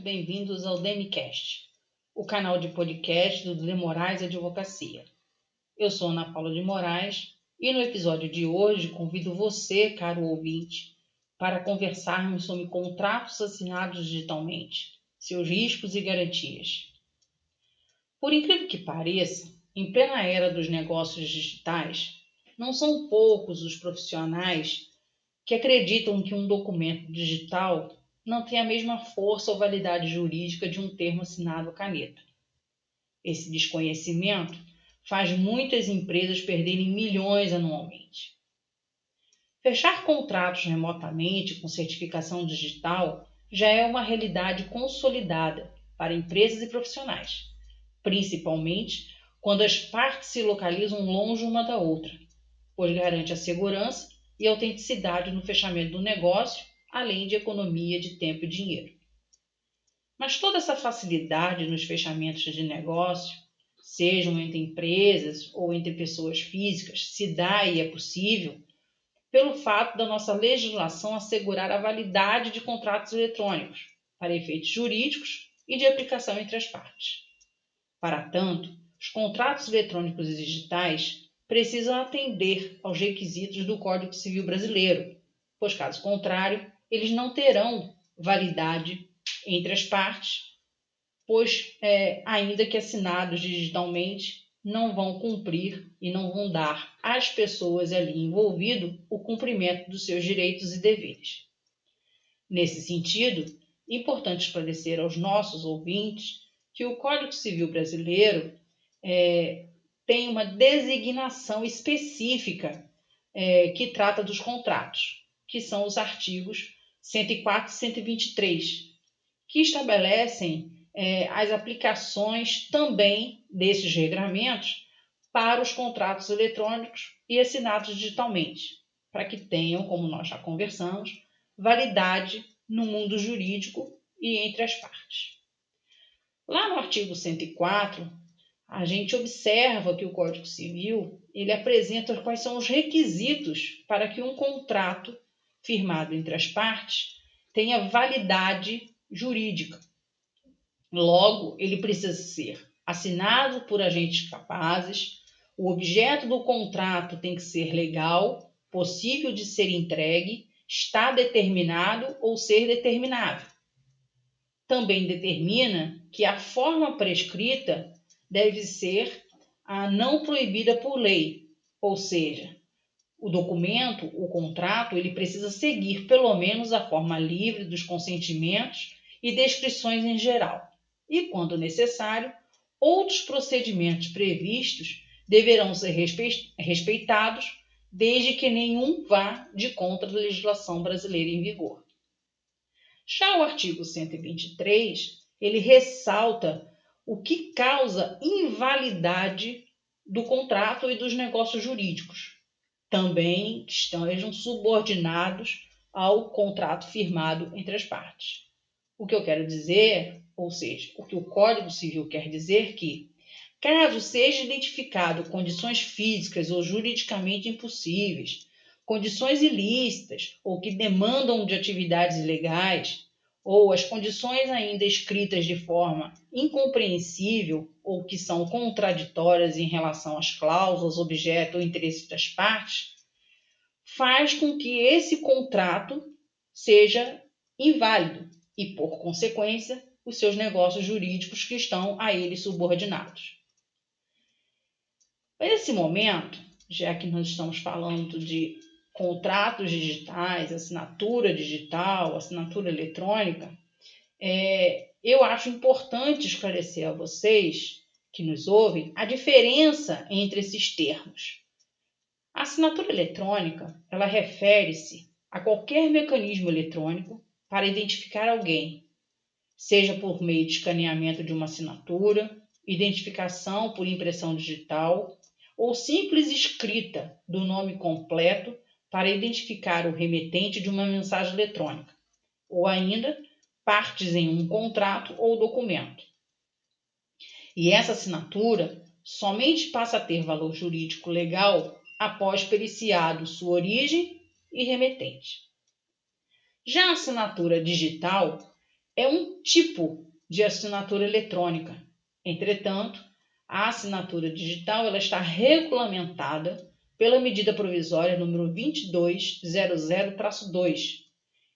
Muito bem-vindos ao DemiCast, o canal de podcast do De Moraes Advocacia. Eu sou Ana Paula de Moraes e no episódio de hoje convido você, caro ouvinte, para conversarmos sobre contratos assinados digitalmente, seus riscos e garantias. Por incrível que pareça, em plena era dos negócios digitais, não são poucos os profissionais que acreditam que um documento digital não tem a mesma força ou validade jurídica de um termo assinado caneta. Esse desconhecimento faz muitas empresas perderem milhões anualmente. Fechar contratos remotamente com certificação digital já é uma realidade consolidada para empresas e profissionais, principalmente quando as partes se localizam longe uma da outra, pois garante a segurança e autenticidade no fechamento do negócio, além de economia de tempo e dinheiro. Mas toda essa facilidade nos fechamentos de negócio, sejam entre empresas ou entre pessoas físicas, se dá e é possível pelo fato da nossa legislação assegurar a validade de contratos eletrônicos para efeitos jurídicos e de aplicação entre as partes. Para tanto, os contratos eletrônicos e digitais precisam atender aos requisitos do Código Civil Brasileiro, pois, caso contrário, eles não terão validade entre as partes, pois, é, ainda que assinados digitalmente, não vão cumprir e não vão dar às pessoas ali envolvidas o cumprimento dos seus direitos e deveres. Nesse sentido, é importante esclarecer aos nossos ouvintes que o Código Civil Brasileiro é, tem uma designação específica é, que trata dos contratos, que são os artigos 104 e 123, que estabelecem é, as aplicações também desses regramentos para os contratos eletrônicos e assinados digitalmente, para que tenham, como nós já conversamos, validade no mundo jurídico e entre as partes. Lá no artigo 104, a gente observa que o Código Civil ele apresenta quais são os requisitos para que um contrato firmado entre as partes tenha validade jurídica. Logo, ele precisa ser assinado por agentes capazes, o objeto do contrato tem que ser legal, possível de ser entregue, está determinado ou ser determinado. Também determina que a forma prescrita deve ser a não proibida por lei, ou seja, o documento, o contrato, ele precisa seguir pelo menos a forma livre dos consentimentos e descrições em geral. E, quando necessário, outros procedimentos previstos deverão ser respeitados, desde que nenhum vá de contra a legislação brasileira em vigor. Já o artigo 123, ele ressalta o que causa invalidade do contrato e dos negócios jurídicos, também estejam subordinados ao contrato firmado entre as partes. O que eu quero dizer, ou seja, o que o Código Civil quer dizer que, caso seja identificado condições físicas ou juridicamente impossíveis, condições ilícitas ou que demandam de atividades ilegais, ou as condições ainda escritas de forma incompreensível ou que são contraditórias em relação às cláusulas, objeto ou interesse das partes, faz com que esse contrato seja inválido e, por consequência, os seus negócios jurídicos que estão a ele subordinados. Nesse momento, já que nós estamos falando de contratos digitais, assinatura digital, assinatura eletrônica, é, eu acho importante esclarecer a vocês que nos ouvem a diferença entre esses termos. A assinatura eletrônica, ela refere-se a qualquer mecanismo eletrônico para identificar alguém, seja por meio de escaneamento de uma assinatura, identificação por impressão digital ou simples escrita do nome completo para identificar o remetente de uma mensagem eletrônica, ou ainda partes em um contrato ou documento. E essa assinatura somente passa a ter valor jurídico legal após periciado sua origem e remetente. Já a assinatura digital é um tipo de assinatura eletrônica. Entretanto, a assinatura digital ela está regulamentada pela medida provisória número 2200-2,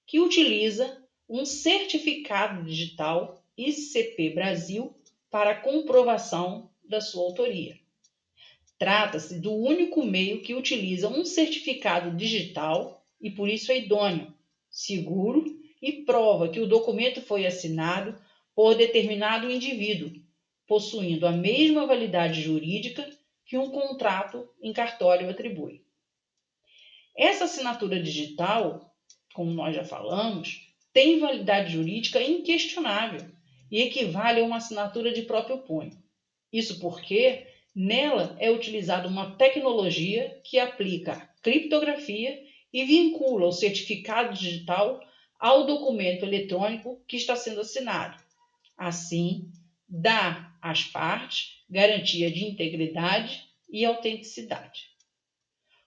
que utiliza um certificado digital ICP Brasil para comprovação da sua autoria. Trata-se do único meio que utiliza um certificado digital e por isso é idôneo, seguro e prova que o documento foi assinado por determinado indivíduo, possuindo a mesma validade jurídica que um contrato em cartório atribui. Essa assinatura digital, como nós já falamos, tem validade jurídica inquestionável e equivale a uma assinatura de próprio punho. Isso porque nela é utilizada uma tecnologia que aplica criptografia e vincula o certificado digital ao documento eletrônico que está sendo assinado. Assim, dá às partes garantia de integridade e autenticidade.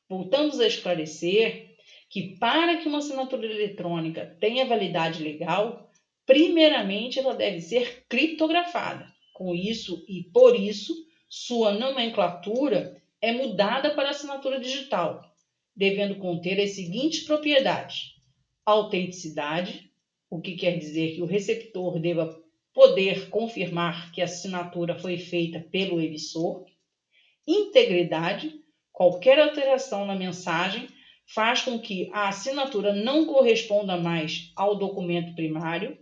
Voltamos a esclarecer que, para que uma assinatura eletrônica tenha validade legal, primeiramente ela deve ser criptografada. Com isso e por isso, sua nomenclatura é mudada para assinatura digital, devendo conter as seguintes propriedades: autenticidade, o que quer dizer que o receptor deva poder confirmar que a assinatura foi feita pelo emissor, integridade, qualquer alteração na mensagem faz com que a assinatura não corresponda mais ao documento primário,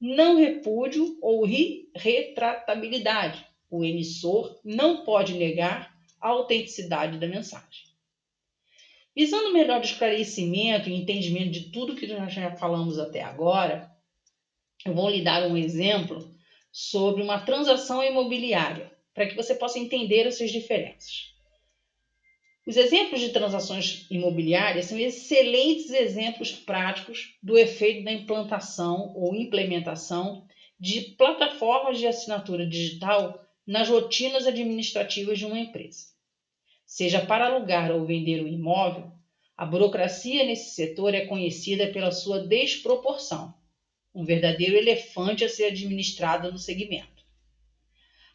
não repúdio ou retratabilidade. O emissor não pode negar a autenticidade da mensagem. Visando melhor esclarecimento e entendimento de tudo que nós já falamos até agora, eu vou lhe dar um exemplo sobre uma transação imobiliária, para que você possa entender essas diferenças. Os exemplos de transações imobiliárias são excelentes exemplos práticos do efeito da implantação ou implementação de plataformas de assinatura digital nas rotinas administrativas de uma empresa. Seja para alugar ou vender um imóvel, a burocracia nesse setor é conhecida pela sua desproporção um verdadeiro elefante a ser administrado no segmento.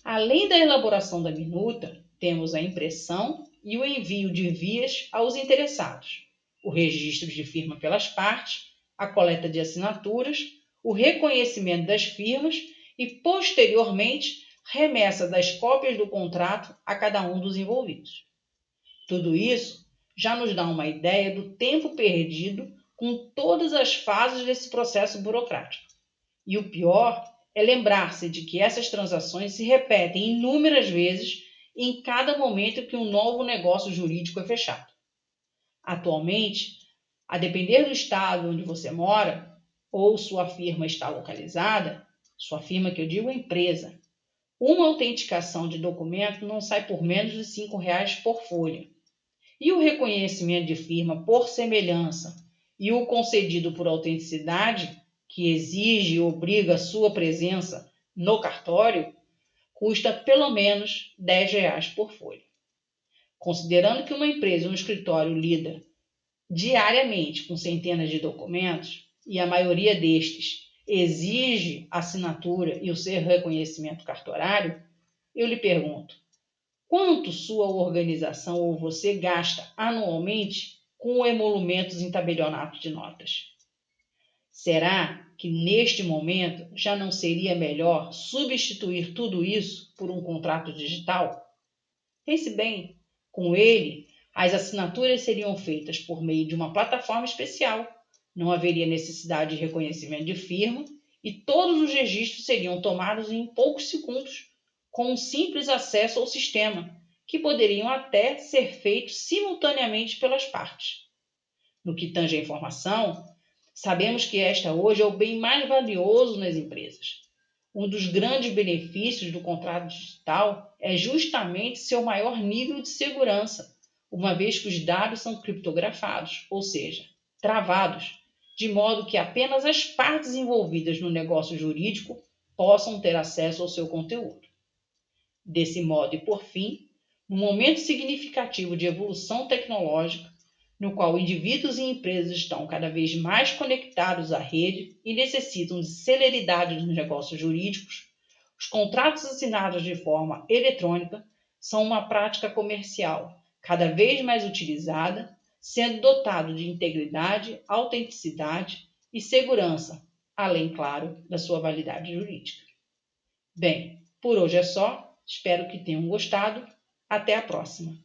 Além da elaboração da minuta, temos a impressão e o envio de vias aos interessados, o registro de firma pelas partes, a coleta de assinaturas, o reconhecimento das firmas e, posteriormente, remessa das cópias do contrato a cada um dos envolvidos. Tudo isso já nos dá uma ideia do tempo perdido com todas as fases desse processo burocrático. E o pior é lembrar-se de que essas transações se repetem inúmeras vezes em cada momento que um novo negócio jurídico é fechado. Atualmente, a depender do estado onde você mora ou sua firma está localizada, sua firma que eu digo é empresa, uma autenticação de documento não sai por menos de R$ reais por folha. E o reconhecimento de firma por semelhança e o concedido por autenticidade, que exige e obriga a sua presença no cartório, custa pelo menos 10 reais por folha. Considerando que uma empresa ou um escritório lida diariamente com centenas de documentos e a maioria destes exige assinatura e o seu reconhecimento cartorário, eu lhe pergunto: quanto sua organização ou você gasta anualmente com emolumentos em tabelionato de notas. Será que neste momento já não seria melhor substituir tudo isso por um contrato digital? Pense bem, com ele, as assinaturas seriam feitas por meio de uma plataforma especial, não haveria necessidade de reconhecimento de firma e todos os registros seriam tomados em poucos segundos, com um simples acesso ao sistema, que poderiam até ser feitos simultaneamente pelas partes. No que tange à informação, sabemos que esta hoje é o bem mais valioso nas empresas. Um dos grandes benefícios do contrato digital é justamente seu maior nível de segurança, uma vez que os dados são criptografados, ou seja, travados, de modo que apenas as partes envolvidas no negócio jurídico possam ter acesso ao seu conteúdo. Desse modo, e por fim, no momento significativo de evolução tecnológica, no qual indivíduos e empresas estão cada vez mais conectados à rede e necessitam de celeridade nos negócios jurídicos, os contratos assinados de forma eletrônica são uma prática comercial cada vez mais utilizada, sendo dotado de integridade, autenticidade e segurança, além, claro, da sua validade jurídica. Bem, por hoje é só. Espero que tenham gostado. Até a próxima!